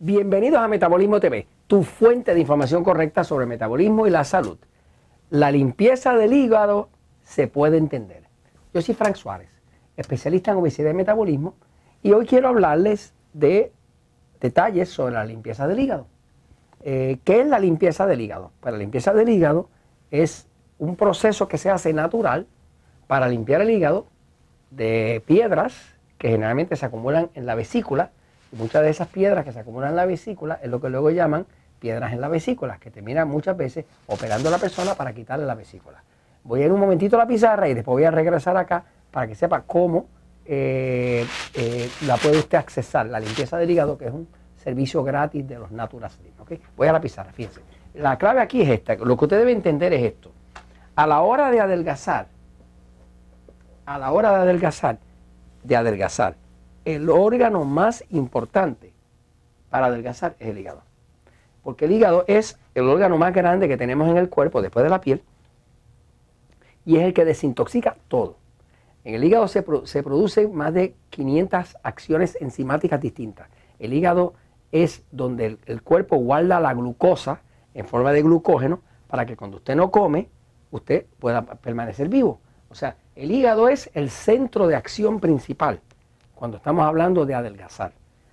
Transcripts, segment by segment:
Bienvenidos a Metabolismo TV, tu fuente de información correcta sobre el metabolismo y la salud. La limpieza del hígado se puede entender. Yo soy Frank Suárez, especialista en obesidad y metabolismo, y hoy quiero hablarles de detalles sobre la limpieza del hígado. Eh, ¿Qué es la limpieza del hígado? Pues la limpieza del hígado es un proceso que se hace natural para limpiar el hígado de piedras que generalmente se acumulan en la vesícula muchas de esas piedras que se acumulan en la vesícula es lo que luego llaman piedras en la vesícula, que terminan muchas veces operando a la persona para quitarle la vesícula. Voy a ir un momentito a la pizarra y después voy a regresar acá para que sepa cómo eh, eh, la puede usted accesar, la limpieza del hígado, que es un servicio gratis de los Natural Slim. Voy a la pizarra, fíjense. La clave aquí es esta, lo que usted debe entender es esto. A la hora de adelgazar, a la hora de adelgazar, de adelgazar, el órgano más importante para adelgazar es el hígado. Porque el hígado es el órgano más grande que tenemos en el cuerpo después de la piel y es el que desintoxica todo. En el hígado se, producen más de 500 acciones enzimáticas distintas. El hígado es donde el, el cuerpo guarda la glucosa en forma de glucógeno para que cuando usted no come, usted pueda permanecer vivo. O sea, el hígado es el centro de acción principal cuando estamos hablando de adelgazar.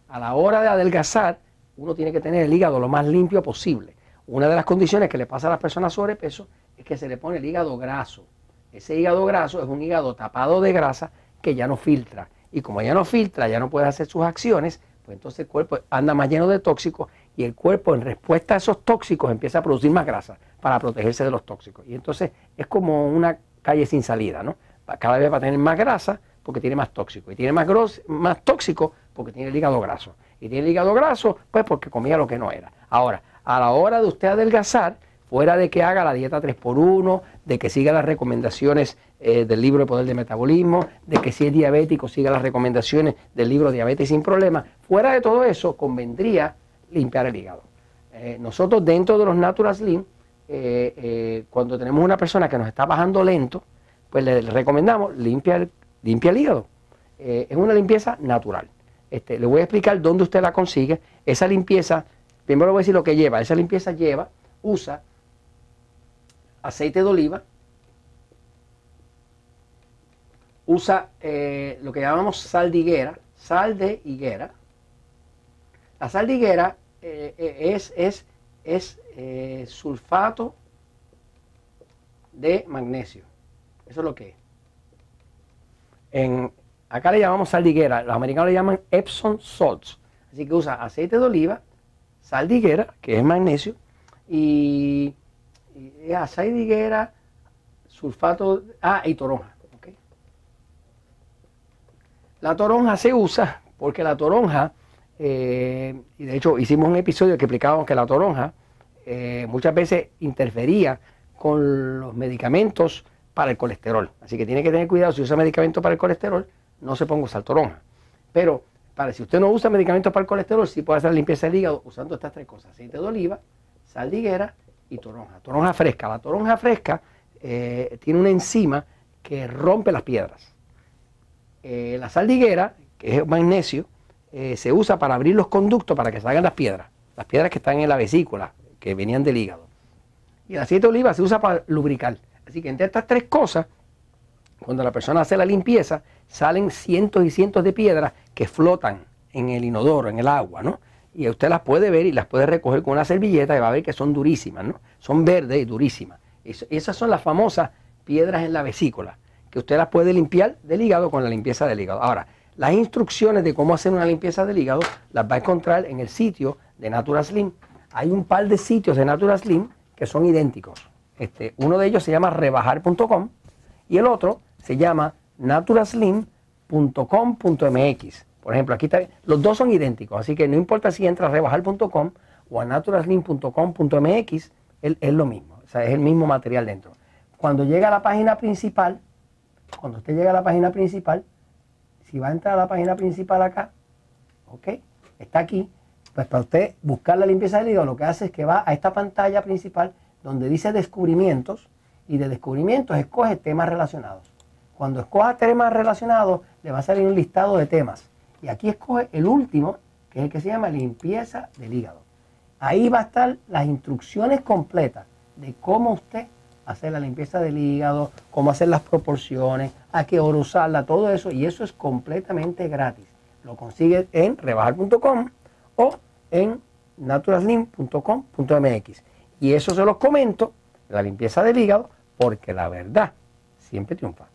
A la hora de adelgazar, uno tiene que tener el hígado lo más limpio posible. Una de las condiciones que le pasa a las personas sobrepeso es que se le pone el hígado graso. Ese hígado graso es un hígado tapado de grasa que ya no filtra. Y como ya no filtra, ya no puede hacer sus acciones, pues entonces el cuerpo anda más lleno de tóxicos y el cuerpo en respuesta a esos tóxicos empieza a producir más grasa para protegerse de los tóxicos. Y entonces es como una calle sin salida, ¿no? Cada vez va a tener más grasa, porque tiene más tóxico. Y tiene más, más tóxico porque tiene el hígado graso. Y tiene el hígado graso, pues porque comía lo que no era. Ahora, a la hora de usted adelgazar, fuera de que haga la dieta 3x1, de que siga las recomendaciones eh, del libro de Poder de Metabolismo, de que si es diabético siga las recomendaciones del libro Diabetes sin Problemas, fuera de todo eso, convendría limpiar el hígado. Eh, nosotros dentro de los Natural Slim, eh, cuando tenemos una persona que nos está bajando lento, pues le recomendamos limpiar limpia el hígado. Eh, es una limpieza natural. Este, le voy a explicar dónde usted la consigue. Esa limpieza, primero le voy a decir lo que lleva. Esa limpieza lleva, usa aceite de oliva, usa eh, lo que llamamos sal de higuera, sal de higuera. La sal de higuera eh, es, es, es sulfato de magnesio. Eso es lo que es acá le llamamos sal los americanos le llaman Epsom salts. Así que usa aceite de oliva, sal que es magnesio, y, aceite de sulfato, ah, y toronja. La toronja se usa porque la toronja, eh, y de hecho hicimos un episodio que explicábamos que la toronja eh, muchas veces interfería con los medicamentos para el colesterol. Así que tiene que tener cuidado si usa medicamentos para el colesterol, no se ponga sal toronja. Pero para si usted no usa medicamentos para el colesterol, sí puede hacer limpieza del hígado usando estas tres cosas: aceite de oliva, sal de higuera y toronja. Toronja fresca. La toronja fresca eh, tiene una enzima que rompe las piedras. Eh, la sal de higuera, que es magnesio, eh, se usa para abrir los conductos para que salgan las piedras, las piedras que están en la vesícula, que venían del hígado. Y el aceite de oliva se usa para lubricar. Así que entre estas tres cosas, cuando la persona hace la limpieza, salen cientos y cientos de piedras que flotan en el inodoro, en el agua, ¿no? Y usted las puede ver y las puede recoger con una servilleta y va a ver que son durísimas, ¿no? Son verdes y durísimas. esas son las famosas piedras en la vesícula, que usted las puede limpiar del hígado con la limpieza del hígado. Ahora, las instrucciones de cómo hacer una limpieza del hígado las va a encontrar en el sitio de Natura Slim. Hay un par de sitios de Natura Slim que son idénticos. Este, uno de ellos se llama rebajar.com y el otro se llama naturaslim.com.mx. Por ejemplo, aquí está, los dos son idénticos, así que no importa si entra a rebajar.com o a naturaslim.com.mx, es lo mismo, o sea, es el mismo material dentro. Cuando llega a la página principal, cuando usted llega a la página principal, si va a entrar a la página principal acá, ok, está aquí, pues para usted buscar la limpieza del hígado, lo que hace es que va a esta pantalla principal donde dice descubrimientos y de descubrimientos escoge temas relacionados. Cuando escoja temas relacionados, le va a salir un listado de temas. Y aquí escoge el último, que es el que se llama limpieza del hígado. Ahí va a estar las instrucciones completas de cómo usted hacer la limpieza del hígado, cómo hacer las proporciones, a qué hora usarla, todo eso, y eso es completamente gratis. Lo consigue en rebajar.com o en naturalslim.com.mx. Y eso se los comento, la limpieza del hígado, porque la verdad siempre triunfa.